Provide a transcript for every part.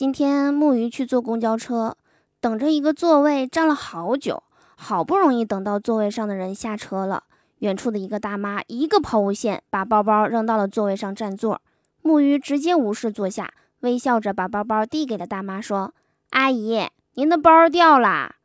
今天木鱼去坐公交车，等着一个座位站了好久，好不容易等到座位上的人下车了。远处的一个大妈一个抛物线把包包扔到了座位上占座，木鱼直接无视坐下，微笑着把包包递给了大妈，说：“阿姨，您的包掉啦。”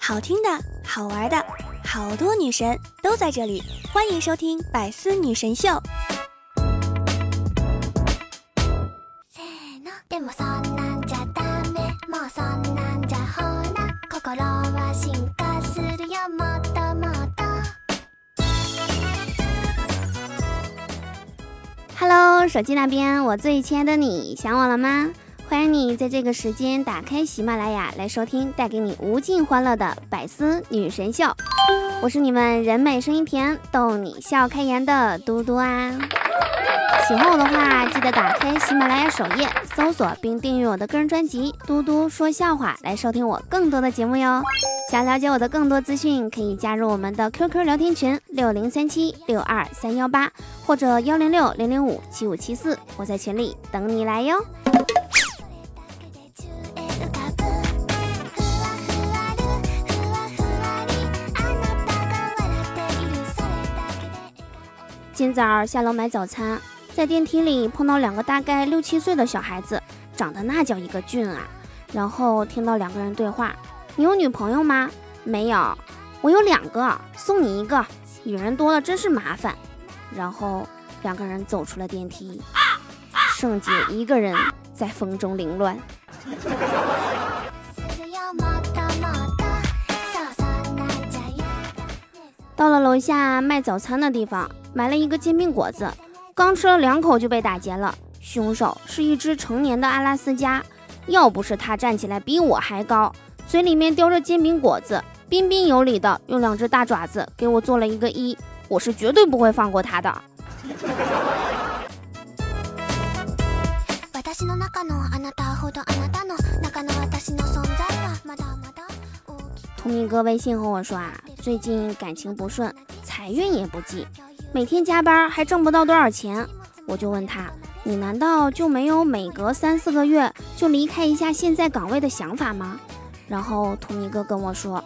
好听的，好玩的，好多女神都在这里，欢迎收听《百思女神秀》。Hello，手机那边，我最亲爱的你，想我了吗？欢迎你在这个时间打开喜马拉雅来收听带给你无尽欢乐的百思女神秀，我是你们人美声音甜逗你笑开颜的嘟嘟啊！喜欢我的话，记得打开喜马拉雅首页搜索并订阅我的个人专辑《嘟嘟说笑话》来收听我更多的节目哟。想了解我的更多资讯，可以加入我们的 QQ 聊天群六零三七六二三幺八或者幺零六零零五七五七四，我在群里等你来哟。今早下楼买早餐，在电梯里碰到两个大概六七岁的小孩子，长得那叫一个俊啊！然后听到两个人对话：“你有女朋友吗？”“没有。”“我有两个，送你一个。”“女人多了真是麻烦。”然后两个人走出了电梯，圣姐一个人在风中凌乱。到了楼下卖早餐的地方。买了一个煎饼果子，刚吃了两口就被打劫了。凶手是一只成年的阿拉斯加，要不是它站起来比我还高，嘴里面叼着煎饼果子，彬彬有礼的用两只大爪子给我做了一个一，我是绝对不会放过它的。图明哥微信和我说啊，最近感情不顺，财运也不济。每天加班还挣不到多少钱，我就问他：“你难道就没有每隔三四个月就离开一下现在岗位的想法吗？”然后图米哥跟我说：“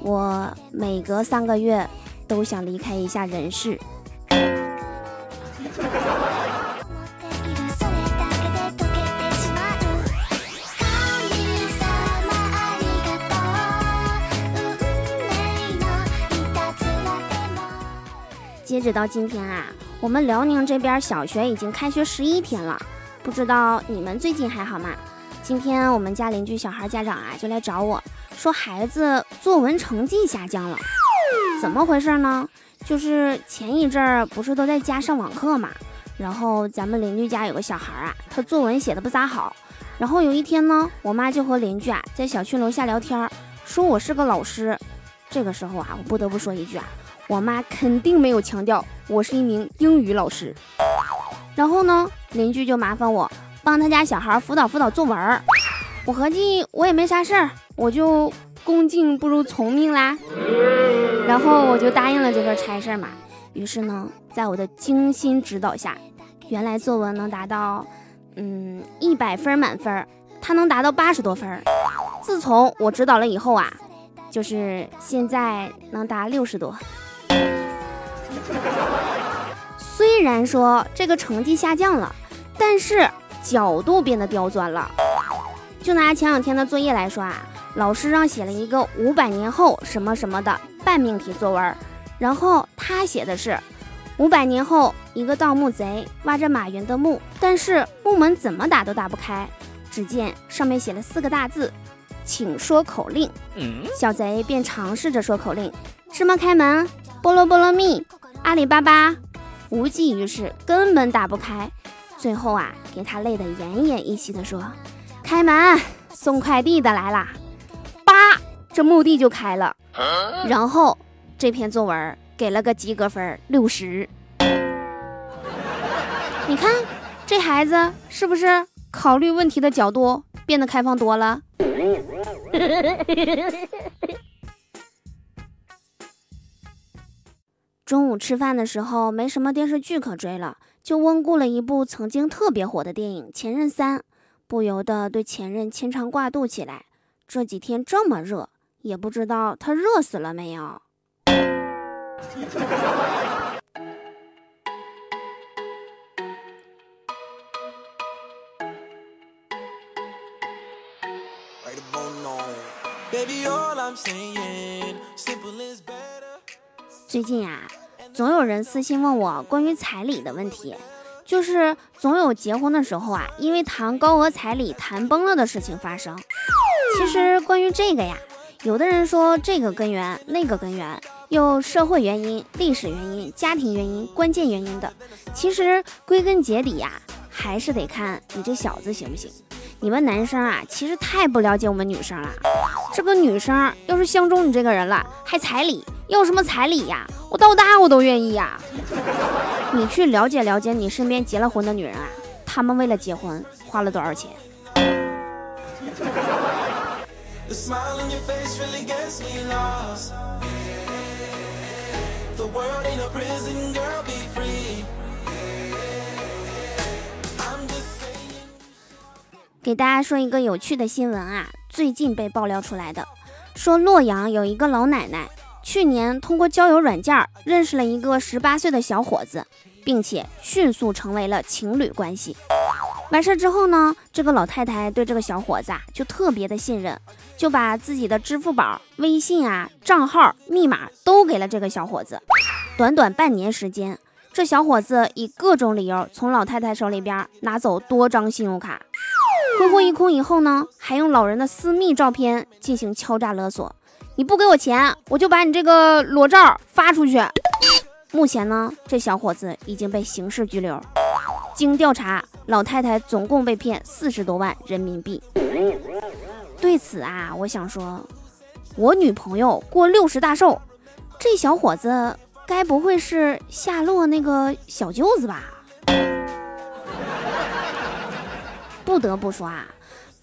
我每隔三个月都想离开一下人世。”截止到今天啊，我们辽宁这边小学已经开学十一天了，不知道你们最近还好吗？今天我们家邻居小孩家长啊就来找我说，孩子作文成绩下降了，怎么回事呢？就是前一阵儿不是都在家上网课嘛，然后咱们邻居家有个小孩啊，他作文写的不咋好，然后有一天呢，我妈就和邻居啊在小区楼下聊天，说我是个老师，这个时候啊，我不得不说一句啊。我妈肯定没有强调我是一名英语老师，然后呢，邻居就麻烦我帮他家小孩辅导辅导作文。我合计我也没啥事儿，我就恭敬不如从命啦。然后我就答应了这份差事嘛。于是呢，在我的精心指导下，原来作文能达到嗯一百分满分，他能达到八十多分。自从我指导了以后啊，就是现在能达六十多。虽然说这个成绩下降了，但是角度变得刁钻了。就拿前两天的作业来说啊，老师让写了一个五百年后什么什么的半命题作文，然后他写的是五百年后一个盗墓贼挖着马云的墓，但是墓门怎么打都打不开。只见上面写了四个大字，请说口令。小贼便尝试着说口令：芝麻开门？菠萝菠萝蜜。阿里巴巴无济于事，根本打不开。最后啊，给他累得奄奄一息的说：“开门，送快递的来啦！”叭，这墓地就开了。然后这篇作文给了个及格分六十。你看这孩子是不是考虑问题的角度变得开放多了？中午吃饭的时候没什么电视剧可追了，就温故了一部曾经特别火的电影《前任三》，不由得对前任牵肠挂肚起来。这几天这么热，也不知道他热死了没有。最近啊，总有人私信问我关于彩礼的问题，就是总有结婚的时候啊，因为谈高额彩礼谈崩了的事情发生。其实关于这个呀，有的人说这个根源那个根源，有社会原因、历史原因、家庭原因、关键原因的。其实归根结底呀，还是得看你这小子行不行。你们男生啊，其实太不了解我们女生了。这个女生要是相中你这个人了，还彩礼，要什么彩礼呀？我到大我都愿意呀。你去了解了解你身边结了婚的女人啊，她们为了结婚花了多少钱？给大家说一个有趣的新闻啊，最近被爆料出来的，说洛阳有一个老奶奶，去年通过交友软件认识了一个十八岁的小伙子，并且迅速成为了情侣关系。完事之后呢，这个老太太对这个小伙子啊就特别的信任，就把自己的支付宝、微信啊账号、密码都给了这个小伙子。短短半年时间，这小伙子以各种理由从老太太手里边拿走多张信用卡。挥霍一空以后呢，还用老人的私密照片进行敲诈勒索。你不给我钱，我就把你这个裸照发出去。目前呢，这小伙子已经被刑事拘留。经调查，老太太总共被骗四十多万人民币。对此啊，我想说，我女朋友过六十大寿，这小伙子该不会是夏洛那个小舅子吧？不得不说啊，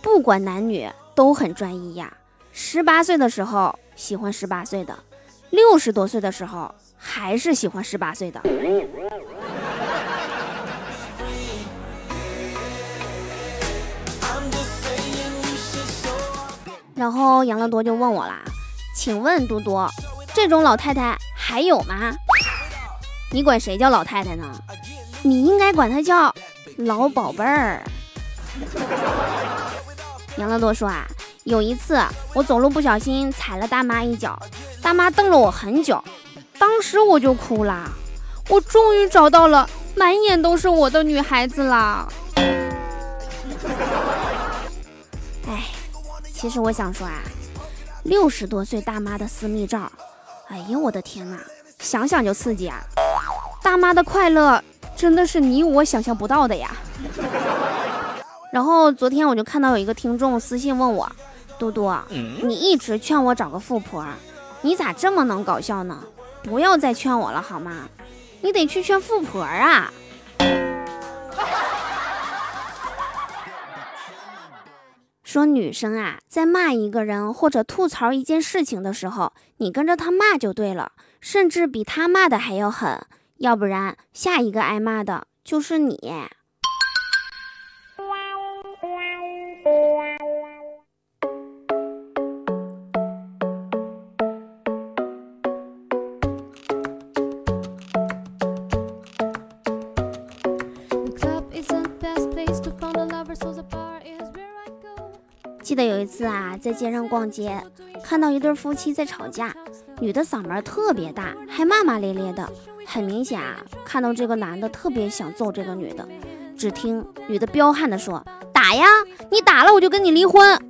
不管男女都很专一呀。十八岁的时候喜欢十八岁的，六十多岁的时候还是喜欢十八岁的。然后杨乐多就问我啦：“请问多多，这种老太太还有吗？你管谁叫老太太呢？你应该管她叫老宝贝儿。”杨乐多说啊，有一次我走路不小心踩了大妈一脚，大妈瞪了我很久，当时我就哭了，我终于找到了满眼都是我的女孩子啦。哎，其实我想说啊，六十多岁大妈的私密照，哎呀我的天哪，想想就刺激啊！大妈的快乐真的是你我想象不到的呀。然后昨天我就看到有一个听众私信问我，嘟嘟，你一直劝我找个富婆，你咋这么能搞笑呢？不要再劝我了好吗？你得去劝富婆啊！说女生啊，在骂一个人或者吐槽一件事情的时候，你跟着他骂就对了，甚至比他骂的还要狠，要不然下一个挨骂的就是你。在街上逛街，看到一对夫妻在吵架，女的嗓门特别大，还骂骂咧咧的，很明显啊，看到这个男的特别想揍这个女的。只听女的彪悍的说：“打呀，你打了我就跟你离婚。”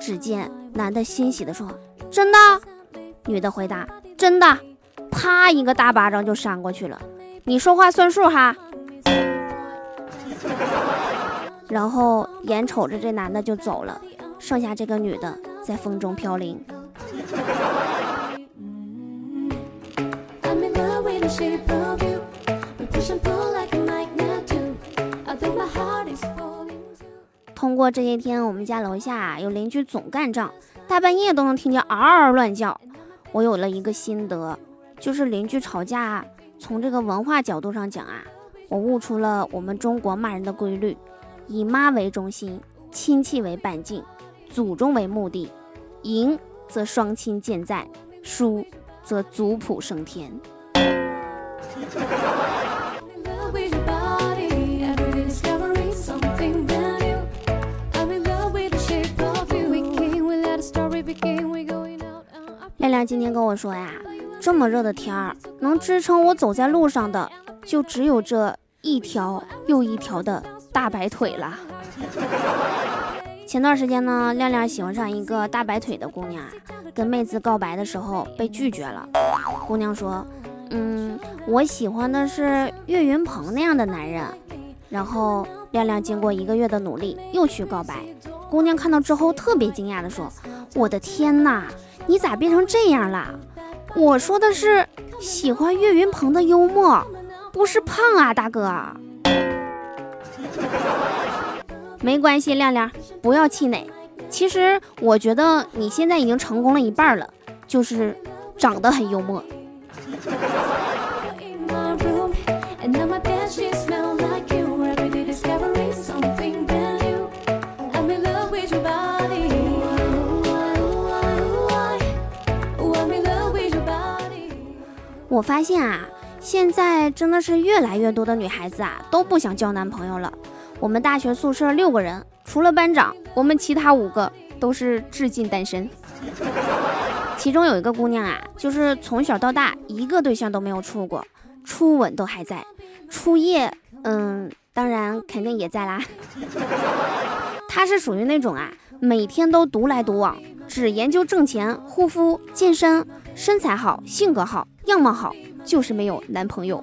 只见男的欣喜的说：“真的？”女的回答：“真的。”啪，一个大巴掌就扇过去了。你说话算数哈。然后眼瞅着这男的就走了，剩下这个女的在风中飘零。通过这些天，我们家楼下有邻居总干仗，大半夜都能听见嗷嗷乱叫。我有了一个心得，就是邻居吵架，从这个文化角度上讲啊，我悟出了我们中国骂人的规律：以妈为中心，亲戚为半径，祖宗为目的，赢则双亲健在，输则族谱升天。亮亮今天跟我说呀，这么热的天儿，能支撑我走在路上的，就只有这一条又一条的大白腿了。前段时间呢，亮亮喜欢上一个大白腿的姑娘，跟妹子告白的时候被拒绝了。姑娘说：“嗯，我喜欢的是岳云鹏那样的男人。”然后亮亮经过一个月的努力，又去告白。姑娘看到之后特别惊讶的说：“我的天哪，你咋变成这样了？我说的是喜欢岳云鹏的幽默，不是胖啊，大哥。”没关系，亮亮，不要气馁。其实我觉得你现在已经成功了一半了，就是长得很幽默。我发现啊，现在真的是越来越多的女孩子啊都不想交男朋友了。我们大学宿舍六个人，除了班长，我们其他五个都是至今单身。其中有一个姑娘啊，就是从小到大一个对象都没有处过，初吻都还在，初夜，嗯，当然肯定也在啦。她是属于那种啊，每天都独来独往，只研究挣钱、护肤、健身，身材好，性格好，样貌好，就是没有男朋友。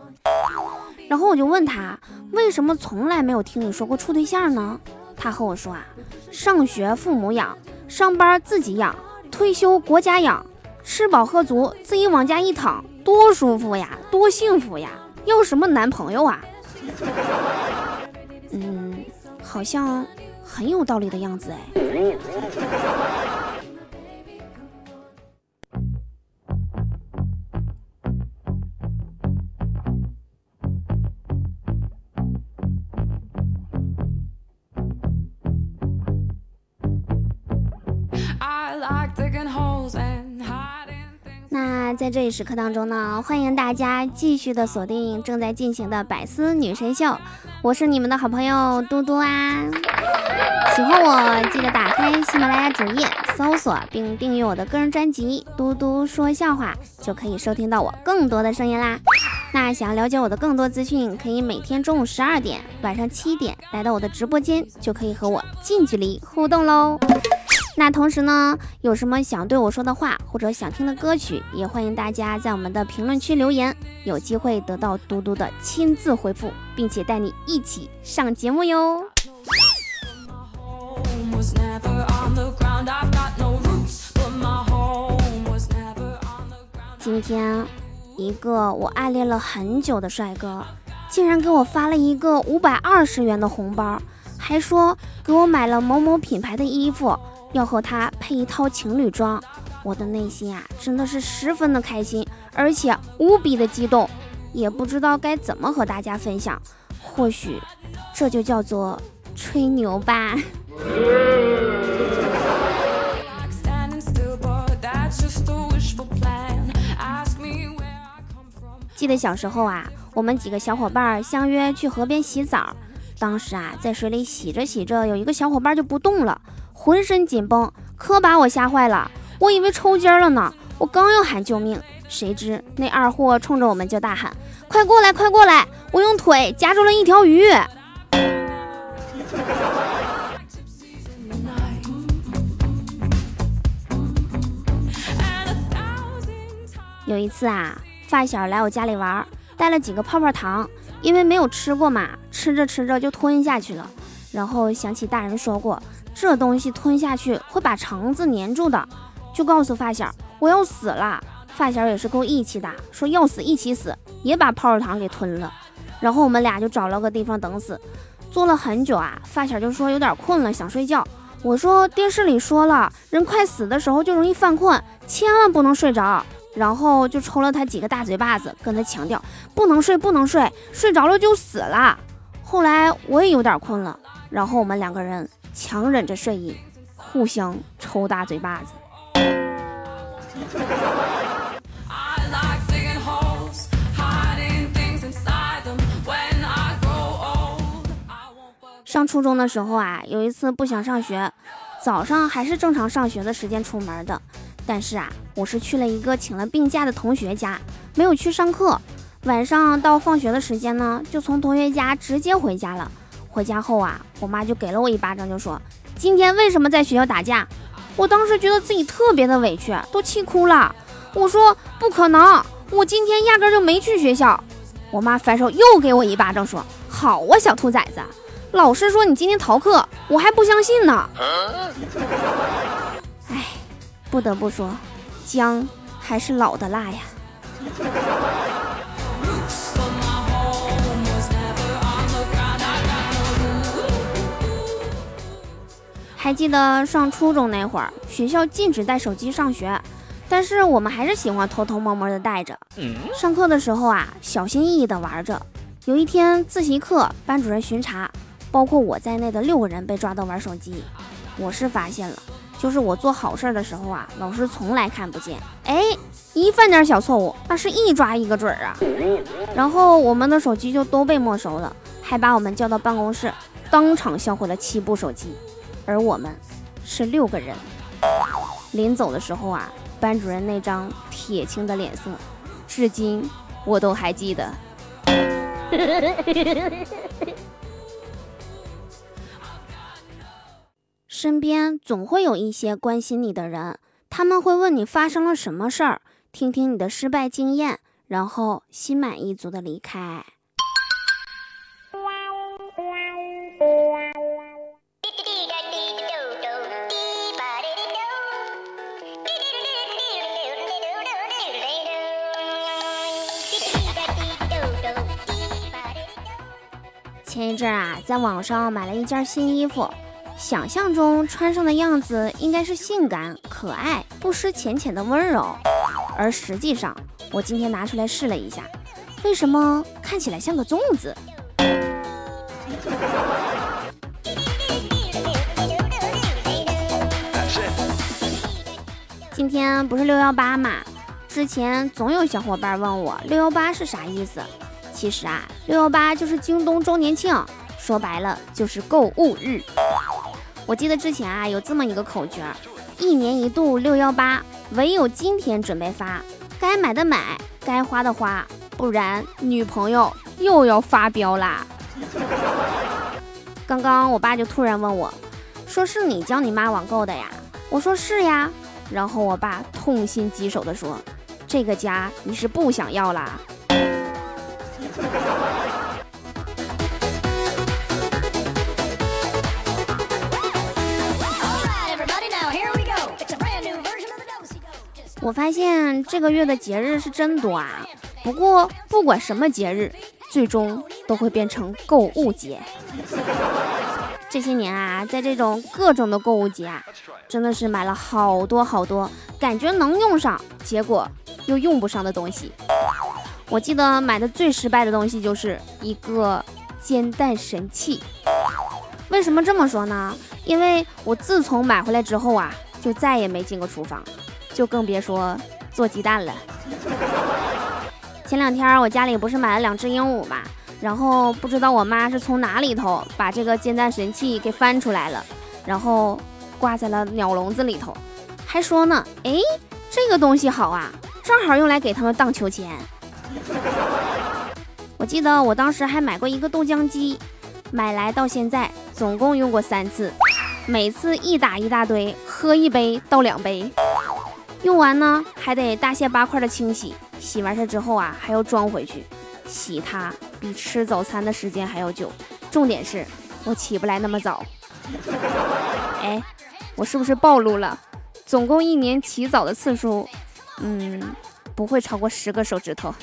然后我就问他，为什么从来没有听你说过处对象呢？他和我说啊，上学父母养，上班自己养，退休国家养，吃饱喝足自己往家一躺，多舒服呀，多幸福呀，要什么男朋友啊？嗯，好像很有道理的样子哎。在这一时刻当中呢，欢迎大家继续的锁定正在进行的百思女神秀，我是你们的好朋友嘟嘟啊。喜欢我记得打开喜马拉雅主页搜索并订阅我的个人专辑《嘟嘟说笑话》，就可以收听到我更多的声音啦。那想要了解我的更多资讯，可以每天中午十二点、晚上七点来到我的直播间，就可以和我近距离互动喽。那同时呢，有什么想对我说的话，或者想听的歌曲，也欢迎大家在我们的评论区留言，有机会得到嘟嘟的亲自回复，并且带你一起上节目哟。今天，一个我暗恋了很久的帅哥，竟然给我发了一个五百二十元的红包，还说给我买了某某品牌的衣服。要和他配一套情侣装，我的内心啊真的是十分的开心，而且无比的激动，也不知道该怎么和大家分享。或许这就叫做吹牛吧。记得小时候啊，我们几个小伙伴相约去河边洗澡，当时啊在水里洗着洗着，有一个小伙伴就不动了。浑身紧绷，可把我吓坏了。我以为抽筋了呢。我刚要喊救命，谁知那二货冲着我们就大喊：“快过来，快过来！我用腿夹住了一条鱼。”有一次啊，发小来我家里玩，带了几个泡泡糖，因为没有吃过嘛，吃着吃着就吞下去了。然后想起大人说过。这东西吞下去会把肠子粘住的，就告诉发小我要死了。发小也是够义气的，说要死一起死，也把泡泡糖给吞了。然后我们俩就找了个地方等死，坐了很久啊。发小就说有点困了，想睡觉。我说电视里说了，人快死的时候就容易犯困，千万不能睡着。然后就抽了他几个大嘴巴子，跟他强调不能睡，不能睡，睡着了就死了。后来我也有点困了，然后我们两个人强忍着睡意，互相抽大嘴巴子。上初中的时候啊，有一次不想上学，早上还是正常上学的时间出门的，但是啊，我是去了一个请了病假的同学家，没有去上课。晚上到放学的时间呢，就从同学家直接回家了。回家后啊，我妈就给了我一巴掌，就说：“今天为什么在学校打架？”我当时觉得自己特别的委屈，都气哭了。我说：“不可能，我今天压根就没去学校。”我妈反手又给我一巴掌，说：“好啊，小兔崽子。”老师说你今天逃课，我还不相信呢。哎，不得不说，姜还是老的辣呀。还记得上初中那会儿，学校禁止带手机上学，但是我们还是喜欢偷偷摸摸的带着。上课的时候啊，小心翼翼的玩着。有一天自习课，班主任巡查。包括我在内的六个人被抓到玩手机，我是发现了，就是我做好事的时候啊，老师从来看不见。哎，一犯点小错误，那是一抓一个准儿啊。然后我们的手机就都被没收了，还把我们叫到办公室，当场销毁了七部手机。而我们是六个人，临走的时候啊，班主任那张铁青的脸色，至今我都还记得。身边总会有一些关心你的人，他们会问你发生了什么事儿，听听你的失败经验，然后心满意足的离开。前一阵啊，在网上买了一件新衣服。想象中穿上的样子应该是性感可爱，不失浅浅的温柔，而实际上我今天拿出来试了一下，为什么看起来像个粽子？今天不是六幺八嘛？之前总有小伙伴问我六幺八是啥意思，其实啊，六幺八就是京东周年庆，说白了就是购物日。我记得之前啊有这么一个口诀一年一度六幺八，唯有今天准备发，该买的买，该花的花，不然女朋友又要发飙啦。刚刚我爸就突然问我，说是你教你妈网购的呀？我说是呀。然后我爸痛心疾首的说，这个家你是不想要啦。我发现这个月的节日是真多啊！不过不管什么节日，最终都会变成购物节。这些年啊，在这种各种的购物节啊，真的是买了好多好多，感觉能用上，结果又用不上的东西。我记得买的最失败的东西就是一个煎蛋神器。为什么这么说呢？因为我自从买回来之后啊，就再也没进过厨房。就更别说做鸡蛋了。前两天我家里不是买了两只鹦鹉嘛，然后不知道我妈是从哪里头把这个煎蛋神器给翻出来了，然后挂在了鸟笼子里头，还说呢，哎，这个东西好啊，正好用来给他们荡秋千。我记得我当时还买过一个豆浆机，买来到现在总共用过三次，每次一打一大堆，喝一杯倒两杯。用完呢，还得大卸八块的清洗。洗完它之后啊，还要装回去。洗它比吃早餐的时间还要久。重点是我起不来那么早。哎，我是不是暴露了？总共一年起早的次数，嗯，不会超过十个手指头。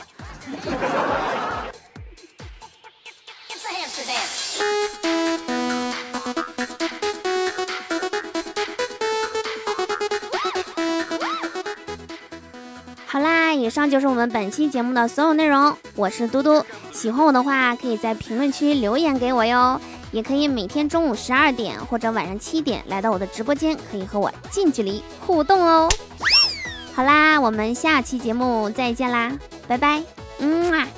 好啦，以上就是我们本期节目的所有内容。我是嘟嘟，喜欢我的话可以在评论区留言给我哟，也可以每天中午十二点或者晚上七点来到我的直播间，可以和我近距离互动哦。好啦，我们下期节目再见啦，拜拜，嗯啊。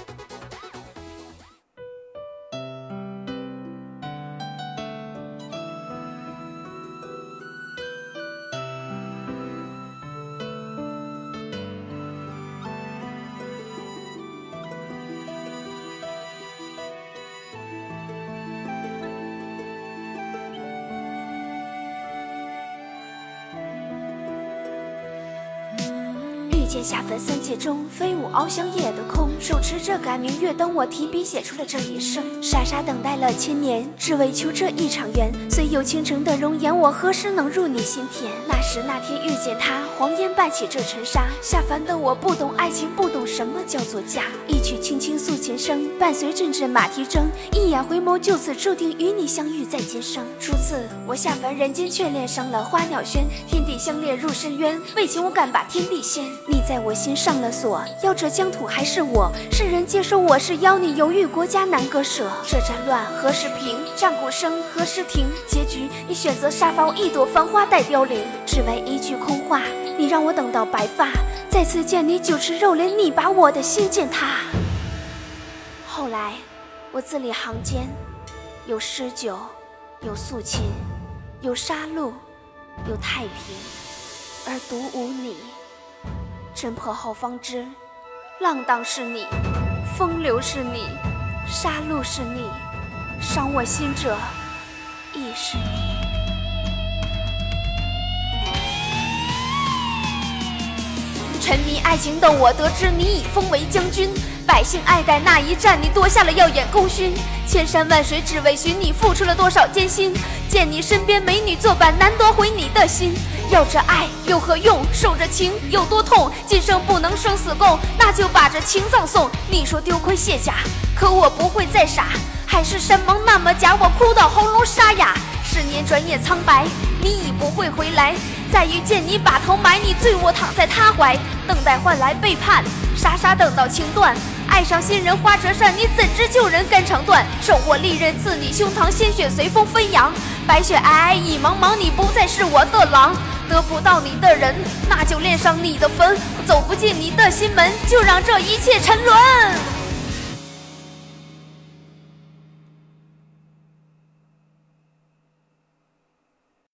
中，飞舞翱翔夜的空，手持着改明月，灯我提笔写出了这一生。傻傻等待了千年，只为求这一场缘。虽有倾城的容颜，我何时能入你心田？那时那天遇见他，黄烟伴起这尘沙。下凡的我不懂爱情，不懂什么叫做家。一曲轻轻诉琴声，伴随阵阵马蹄声。一眼回眸，就此注定与你相遇在今生。初次我下凡人间，却恋上了花鸟轩。天地相恋入深渊，为情我敢把天地掀。你在我心上了锁，要这疆土还是我？世人皆说我是妖，你犹豫国家难割舍。这战乱何时平？战鼓声何时停？结局你选择杀伐，我一朵繁花待凋零，只为一句空话，你让我等到白发，再次见你酒池肉林，你把我的心践踏。后来我字里行间有诗酒，有素琴，有杀戮，有太平，而独无你。侦破后方知，浪荡是你，风流是你，杀戮是你，伤我心者亦是你。沉迷爱情的我，得知你已封为将军，百姓爱戴那一战，你夺下了耀眼功勋。千山万水只为寻你，付出了多少艰辛？见你身边美女作伴，难夺回你的心。要这爱有何用？受这情有多痛？今生不能生死共，那就把这情葬送。你说丢盔卸甲，可我不会再傻。海誓山盟那么假，我哭到喉咙沙哑。十年转眼苍白，你已不会回来。再遇见你，把头埋，你醉卧躺在他怀。等待换来背叛，傻傻等到情断。爱上新人花折扇，你怎知旧人肝肠断？手握利刃刺你胸膛，鲜血随风飞扬。白雪皑皑已茫茫，你不再是我的郎。得不到你的人，那就恋上你的坟；走不进你的心门，就让这一切沉沦。